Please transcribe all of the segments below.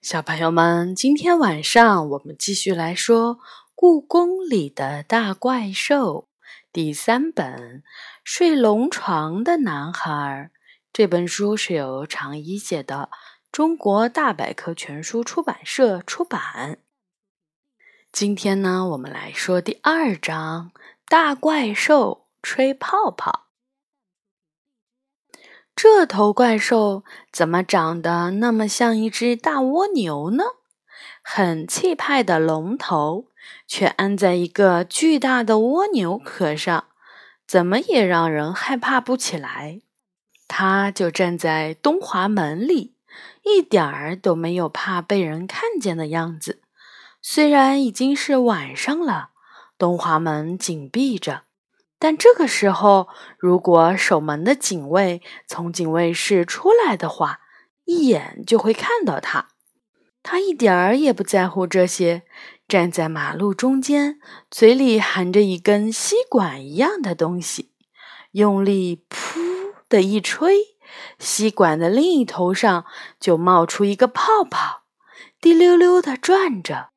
小朋友们，今天晚上我们继续来说《故宫里的大怪兽》第三本《睡龙床的男孩》。这本书是由常一写的，中国大百科全书出版社出版。今天呢，我们来说第二章《大怪兽吹泡泡》。这头怪兽怎么长得那么像一只大蜗牛呢？很气派的龙头却安在一个巨大的蜗牛壳上，怎么也让人害怕不起来。它就站在东华门里，一点儿都没有怕被人看见的样子。虽然已经是晚上了，东华门紧闭着。但这个时候，如果守门的警卫从警卫室出来的话，一眼就会看到他。他一点儿也不在乎这些，站在马路中间，嘴里含着一根吸管一样的东西，用力“噗”的一吹，吸管的另一头上就冒出一个泡泡，滴溜溜的转着。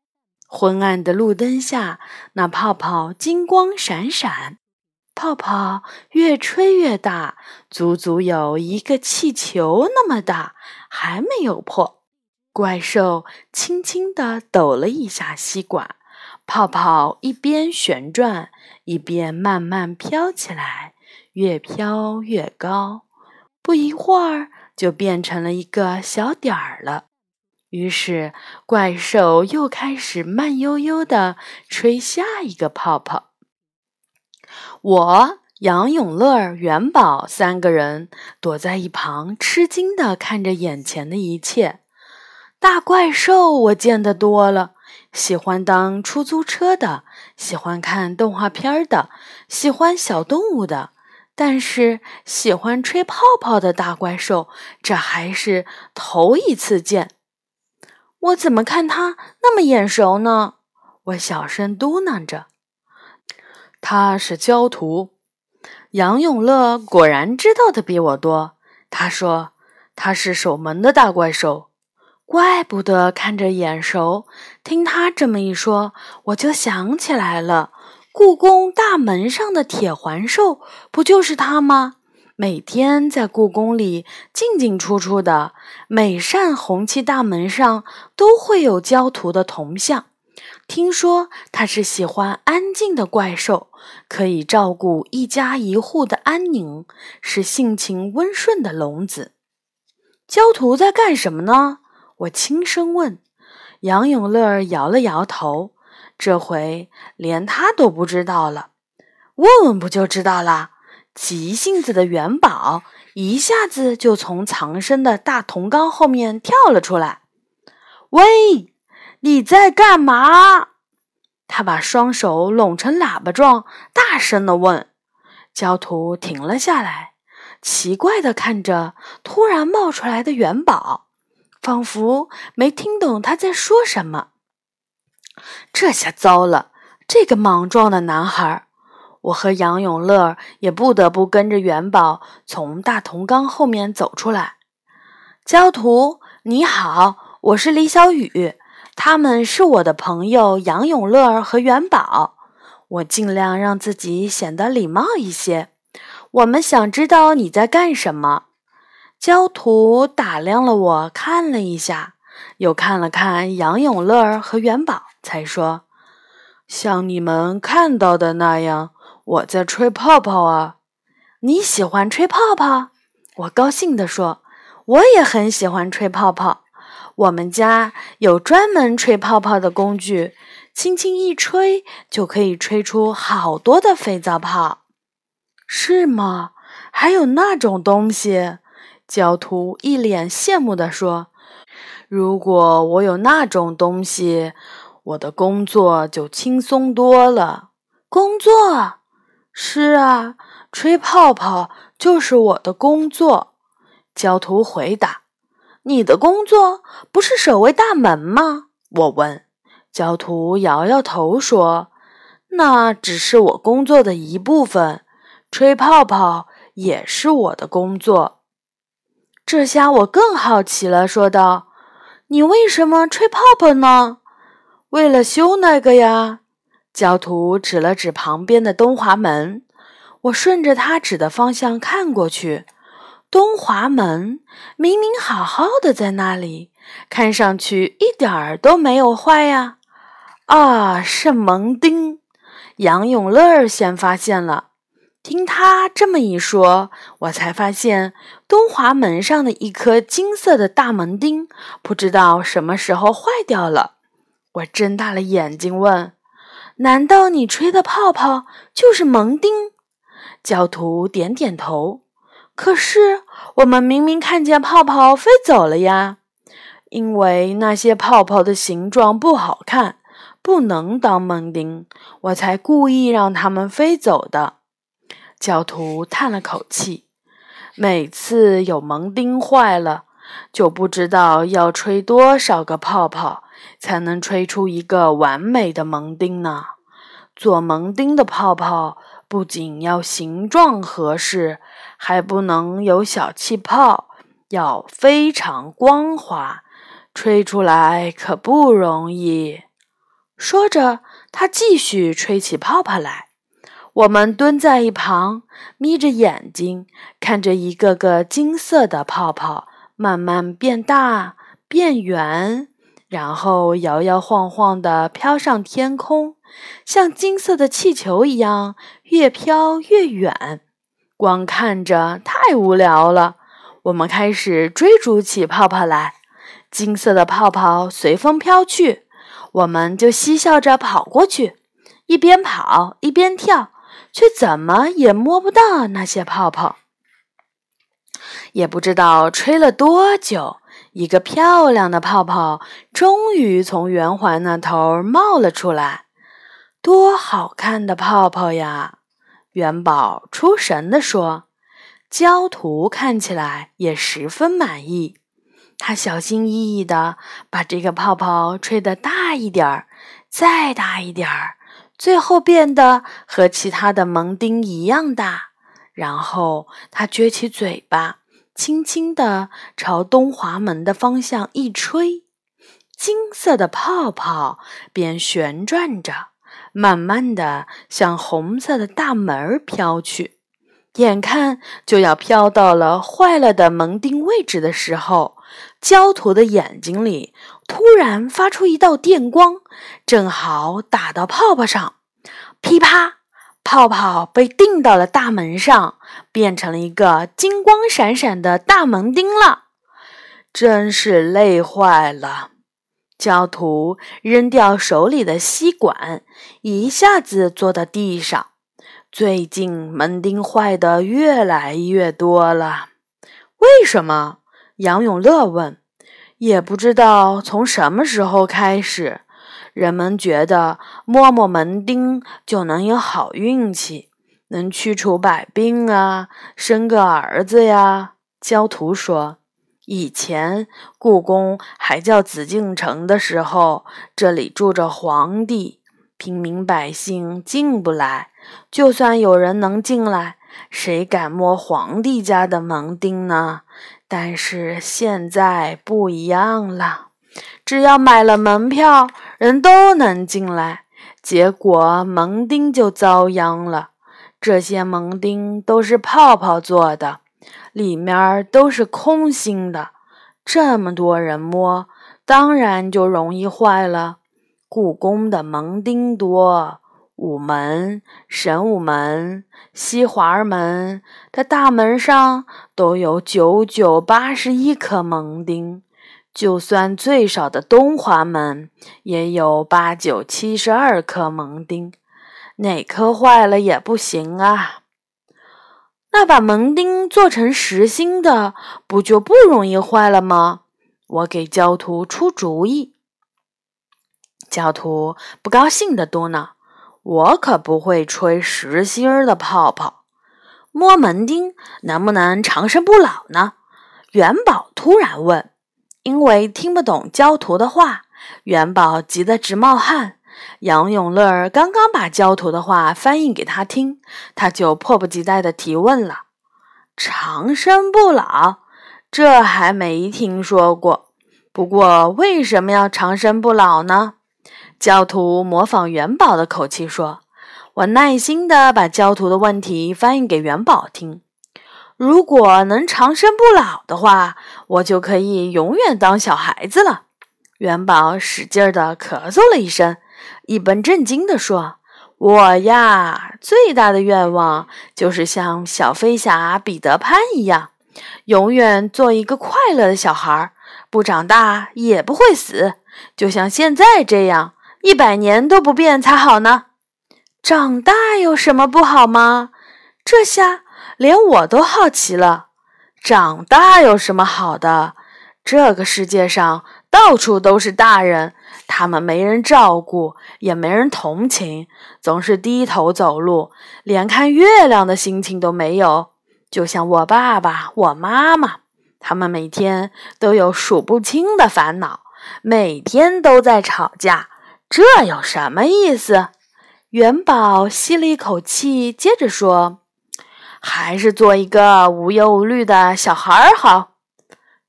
昏暗的路灯下，那泡泡金光闪闪。泡泡越吹越大，足足有一个气球那么大，还没有破。怪兽轻轻地抖了一下吸管，泡泡一边旋转，一边慢慢飘起来，越飘越高。不一会儿，就变成了一个小点儿了。于是，怪兽又开始慢悠悠地吹下一个泡泡。我、杨永乐、元宝三个人躲在一旁，吃惊地看着眼前的一切。大怪兽我见得多了，喜欢当出租车的，喜欢看动画片的，喜欢小动物的，但是喜欢吹泡泡的大怪兽，这还是头一次见。我怎么看他那么眼熟呢？我小声嘟囔着。他是焦图，杨永乐果然知道的比我多。他说他是守门的大怪兽，怪不得看着眼熟。听他这么一说，我就想起来了，故宫大门上的铁环兽不就是他吗？每天在故宫里进进出出的，每扇红漆大门上都会有焦图的铜像。听说他是喜欢安静的怪兽，可以照顾一家一户的安宁，是性情温顺的龙子。焦图在干什么呢？我轻声问。杨永乐摇了摇头，这回连他都不知道了。问问不就知道了？急性子的元宝一下子就从藏身的大铜缸后面跳了出来。喂！你在干嘛？他把双手拢成喇叭状，大声地问。焦图停了下来，奇怪地看着突然冒出来的元宝，仿佛没听懂他在说什么。这下糟了！这个莽撞的男孩，我和杨永乐也不得不跟着元宝从大铜缸后面走出来。焦图，你好，我是李小雨。他们是我的朋友杨永乐和元宝。我尽量让自己显得礼貌一些。我们想知道你在干什么。焦图打量了我，看了一下，又看了看杨永乐和元宝，才说：“像你们看到的那样，我在吹泡泡啊。”你喜欢吹泡泡？我高兴地说：“我也很喜欢吹泡泡。”我们家有专门吹泡泡的工具，轻轻一吹就可以吹出好多的肥皂泡，是吗？还有那种东西？教徒一脸羡慕地说：“如果我有那种东西，我的工作就轻松多了。”工作？是啊，吹泡泡就是我的工作。教徒回答。你的工作不是守卫大门吗？我问。教徒摇摇头说：“那只是我工作的一部分，吹泡泡也是我的工作。”这下我更好奇了，说道：“你为什么吹泡泡呢？为了修那个呀。教徒指了指旁边的东华门，我顺着他指的方向看过去，东华门明明好好的在那里，看上去一点儿都没有坏呀。啊，是蒙丁！杨永乐先发现了。听他这么一说，我才发现东华门上的一颗金色的大门钉，不知道什么时候坏掉了。我睁大了眼睛问。难道你吹的泡泡就是门钉？教徒点点头。可是我们明明看见泡泡飞走了呀！因为那些泡泡的形状不好看，不能当蒙丁，我才故意让它们飞走的。教徒叹了口气。每次有蒙丁坏了，就不知道要吹多少个泡泡。才能吹出一个完美的蒙丁呢。做蒙丁的泡泡不仅要形状合适，还不能有小气泡，要非常光滑，吹出来可不容易。说着，他继续吹起泡泡来。我们蹲在一旁，眯着眼睛看着一个个金色的泡泡慢慢变大、变圆。然后摇摇晃晃地飘上天空，像金色的气球一样越飘越远。光看着太无聊了，我们开始追逐起泡泡来。金色的泡泡随风飘去，我们就嬉笑着跑过去，一边跑一边跳，却怎么也摸不到那些泡泡。也不知道吹了多久。一个漂亮的泡泡终于从圆环那头冒了出来，多好看的泡泡呀！元宝出神地说。焦图看起来也十分满意，他小心翼翼地把这个泡泡吹得大一点儿，再大一点儿，最后变得和其他的蒙丁一样大。然后他撅起嘴巴。轻轻地朝东华门的方向一吹，金色的泡泡便旋转着，慢慢地向红色的大门飘去。眼看就要飘到了坏了的门钉位置的时候，焦土的眼睛里突然发出一道电光，正好打到泡泡上，噼啪。泡泡被钉到了大门上，变成了一个金光闪闪的大门钉了。真是累坏了！教徒扔掉手里的吸管，一下子坐到地上。最近门钉坏的越来越多了，为什么？杨永乐问。也不知道从什么时候开始。人们觉得摸摸门钉就能有好运气，能驱除百病啊，生个儿子呀。教徒说：“以前故宫还叫紫禁城的时候，这里住着皇帝，平民百姓进不来。就算有人能进来，谁敢摸皇帝家的门钉呢？但是现在不一样了。”只要买了门票，人都能进来。结果门钉就遭殃了。这些门钉都是泡泡做的，里面都是空心的。这么多人摸，当然就容易坏了。故宫的门钉多，午门、神武门、西华门的大门上都有九九八十一颗门钉。就算最少的东华门也有八九七十二颗门钉，哪颗坏了也不行啊。那把门钉做成实心的，不就不容易坏了吗？我给教徒出主意。教徒不高兴地嘟囔：“我可不会吹实心儿的泡泡，摸门钉能不能长生不老呢？”元宝突然问。因为听不懂焦图的话，元宝急得直冒汗。杨永乐刚刚把焦图的话翻译给他听，他就迫不及待地提问了：“长生不老，这还没听说过。不过为什么要长生不老呢？教徒模仿元宝的口气说：“我耐心地把教徒的问题翻译给元宝听。如果能长生不老的话，我就可以永远当小孩子了。”元宝使劲儿地咳嗽了一声，一本正经地说：“我呀，最大的愿望就是像小飞侠彼得潘一样，永远做一个快乐的小孩，不长大也不会死，就像现在这样，一百年都不变才好呢。长大有什么不好吗？这下连我都好奇了。长大有什么好的？这个世界上……”到处都是大人，他们没人照顾，也没人同情，总是低头走路，连看月亮的心情都没有。就像我爸爸、我妈妈，他们每天都有数不清的烦恼，每天都在吵架，这有什么意思？元宝吸了一口气，接着说：“还是做一个无忧无虑的小孩儿好。”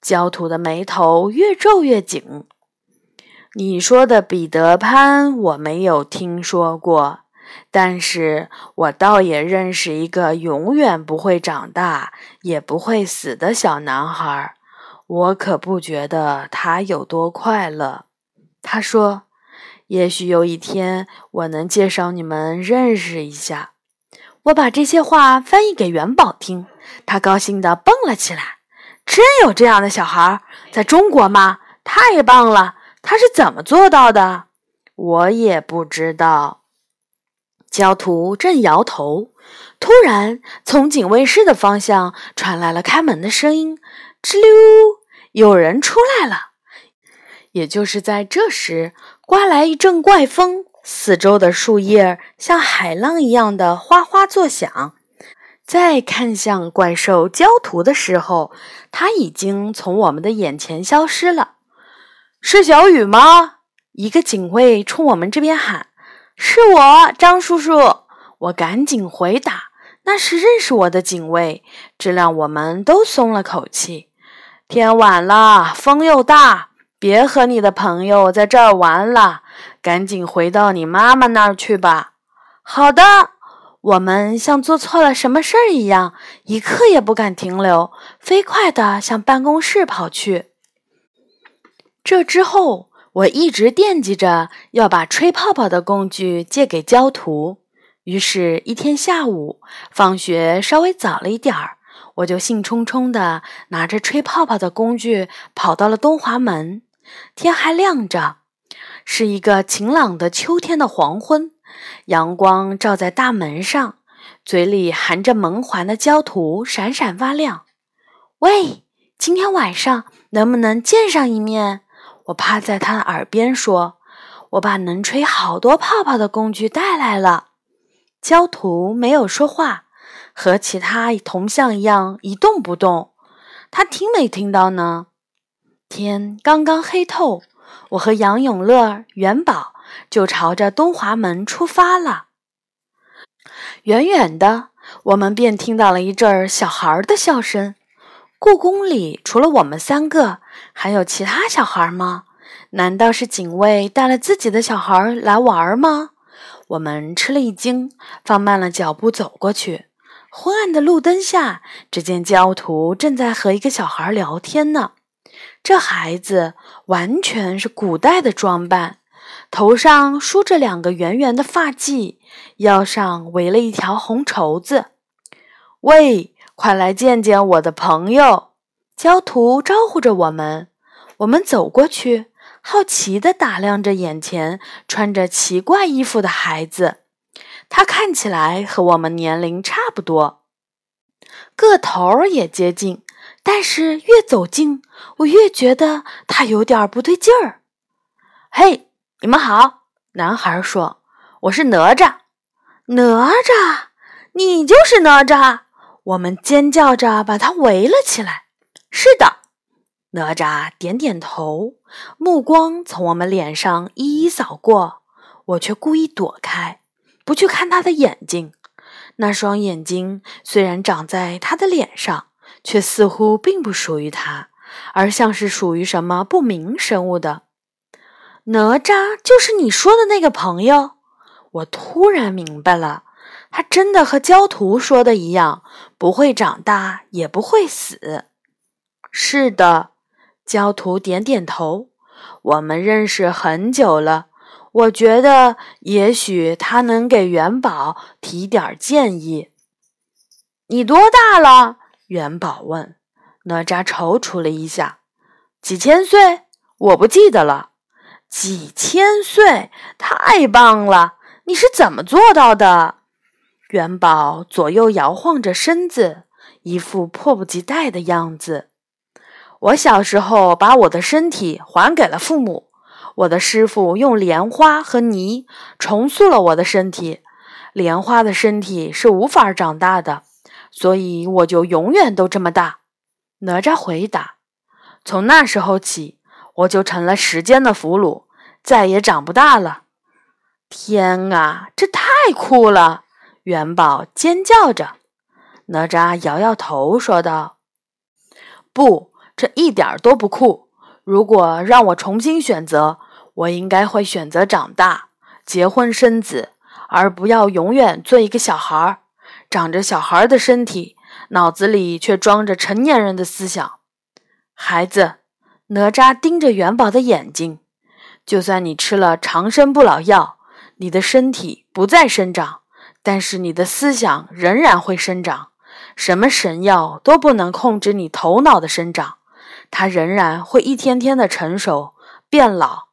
焦土的眉头越皱越紧。你说的彼得潘我没有听说过，但是我倒也认识一个永远不会长大也不会死的小男孩。我可不觉得他有多快乐。他说：“也许有一天我能介绍你们认识一下。”我把这些话翻译给元宝听，他高兴地蹦了起来。真有这样的小孩，在中国吗？太棒了！他是怎么做到的？我也不知道。焦土正摇头，突然从警卫室的方向传来了开门的声音：“吱溜，有人出来了。”也就是在这时，刮来一阵怪风，四周的树叶像海浪一样的哗哗作响。再看向怪兽焦土的时候，它已经从我们的眼前消失了。是小雨吗？一个警卫冲我们这边喊：“是我，张叔叔。”我赶紧回答：“那是认识我的警卫。”这让我们都松了口气。天晚了，风又大，别和你的朋友在这儿玩了，赶紧回到你妈妈那儿去吧。好的。我们像做错了什么事儿一样，一刻也不敢停留，飞快地向办公室跑去。这之后，我一直惦记着要把吹泡泡的工具借给焦图。于是，一天下午，放学稍微早了一点儿，我就兴冲冲地拿着吹泡泡的工具跑到了东华门。天还亮着，是一个晴朗的秋天的黄昏。阳光照在大门上，嘴里含着门环的焦土闪闪发亮。喂，今天晚上能不能见上一面？我趴在他的耳边说：“我把能吹好多泡泡的工具带来了。”焦土没有说话，和其他铜像一样一动不动。他听没听到呢？天刚刚黑透，我和杨永乐、元宝。就朝着东华门出发了。远远的，我们便听到了一阵小孩的笑声。故宫里除了我们三个，还有其他小孩吗？难道是警卫带了自己的小孩来玩吗？我们吃了一惊，放慢了脚步走过去。昏暗的路灯下，只见教徒正在和一个小孩聊天呢。这孩子完全是古代的装扮。头上梳着两个圆圆的发髻，腰上围了一条红绸子。喂，快来见见我的朋友！焦图招呼着我们。我们走过去，好奇地打量着眼前穿着奇怪衣服的孩子。他看起来和我们年龄差不多，个头也接近。但是越走近，我越觉得他有点不对劲儿。嘿！你们好，男孩说：“我是哪吒。”哪吒，你就是哪吒！我们尖叫着把他围了起来。是的，哪吒点点头，目光从我们脸上一一扫过，我却故意躲开，不去看他的眼睛。那双眼睛虽然长在他的脸上，却似乎并不属于他，而像是属于什么不明生物的。哪吒就是你说的那个朋友。我突然明白了，他真的和焦图说的一样，不会长大，也不会死。是的，焦图点点头。我们认识很久了，我觉得也许他能给元宝提点建议。你多大了？元宝问。哪吒踌躇了一下：“几千岁？我不记得了。几千岁，太棒了！你是怎么做到的？”元宝左右摇晃着身子，一副迫不及待的样子。我小时候把我的身体还给了父母，我的师傅用莲花和泥重塑了我的身体。莲花的身体是无法长大的。所以我就永远都这么大。哪吒回答：“从那时候起，我就成了时间的俘虏，再也长不大了。”天啊，这太酷了！元宝尖叫着。哪吒摇摇头说道：“不，这一点都不酷。如果让我重新选择，我应该会选择长大、结婚生子，而不要永远做一个小孩儿。”长着小孩的身体，脑子里却装着成年人的思想。孩子，哪吒盯着元宝的眼睛。就算你吃了长生不老药，你的身体不再生长，但是你的思想仍然会生长。什么神药都不能控制你头脑的生长，它仍然会一天天的成熟变老。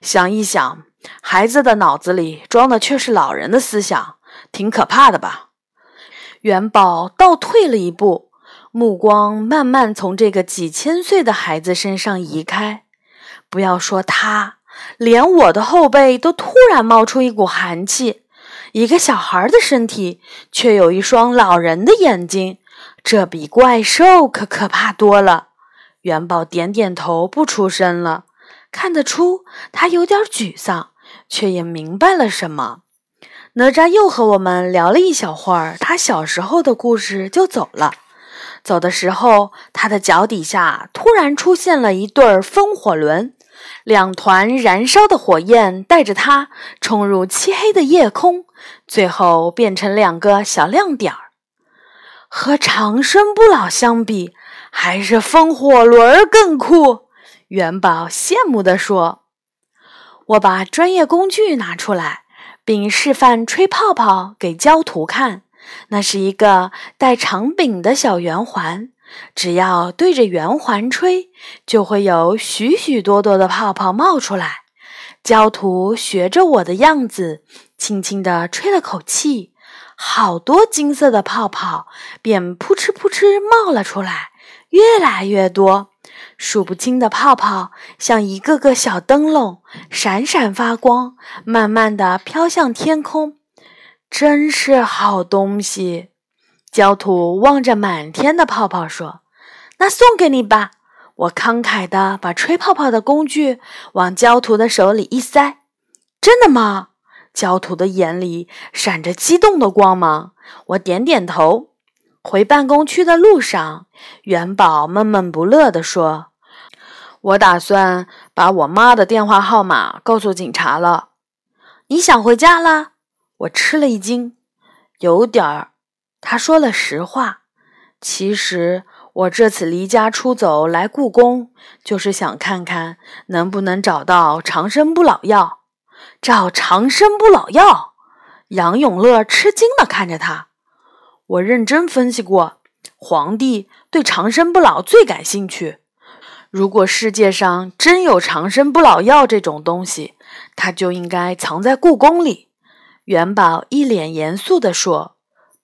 想一想，孩子的脑子里装的却是老人的思想，挺可怕的吧？元宝倒退了一步，目光慢慢从这个几千岁的孩子身上移开。不要说他，连我的后背都突然冒出一股寒气。一个小孩的身体，却有一双老人的眼睛，这比怪兽可可怕多了。元宝点点头，不出声了。看得出他有点沮丧，却也明白了什么。哪吒又和我们聊了一小会儿他小时候的故事，就走了。走的时候，他的脚底下突然出现了一对风火轮，两团燃烧的火焰带着他冲入漆黑的夜空，最后变成两个小亮点儿。和长生不老相比，还是风火轮更酷。元宝羡慕地说：“我把专业工具拿出来。”并示范吹泡泡给焦图看。那是一个带长柄的小圆环，只要对着圆环吹，就会有许许多多的泡泡冒出来。焦图学着我的样子，轻轻地吹了口气，好多金色的泡泡便扑哧扑哧冒了出来，越来越多。数不清的泡泡像一个个小灯笼，闪闪发光，慢慢地飘向天空。真是好东西！焦土望着满天的泡泡说：“那送给你吧。”我慷慨地把吹泡泡的工具往焦土的手里一塞。“真的吗？”焦土的眼里闪着激动的光芒。我点点头。回办公区的路上，元宝闷闷不乐地说：“我打算把我妈的电话号码告诉警察了。”你想回家了？我吃了一惊，有点儿。他说了实话。其实我这次离家出走来故宫，就是想看看能不能找到长生不老药。找长生不老药？杨永乐吃惊地看着他。我认真分析过，皇帝对长生不老最感兴趣。如果世界上真有长生不老药这种东西，它就应该藏在故宫里。元宝一脸严肃地说：“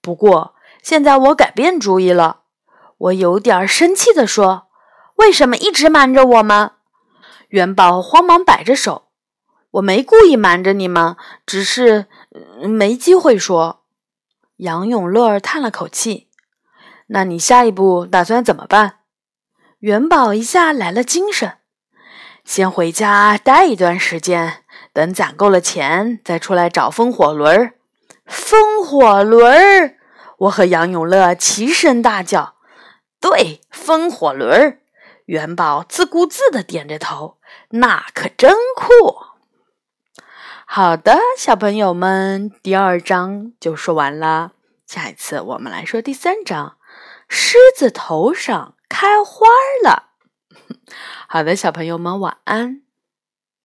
不过现在我改变主意了。”我有点生气地说：“为什么一直瞒着我们？”元宝慌忙摆着手：“我没故意瞒着你们，只是没机会说。”杨永乐叹了口气：“那你下一步打算怎么办？”元宝一下来了精神：“先回家待一段时间，等攒够了钱再出来找风火轮。”风火轮！我和杨永乐齐声大叫：“对，风火轮！”元宝自顾自的点着头，那可真酷。好的，小朋友们，第二章就说完了。下一次我们来说第三章，狮子头上开花了。好的，小朋友们，晚安。